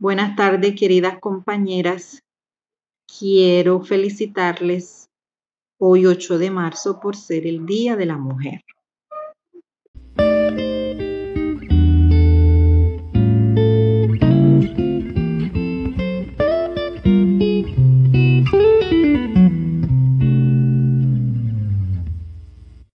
Buenas tardes, queridas compañeras. Quiero felicitarles hoy 8 de marzo por ser el Día de la Mujer.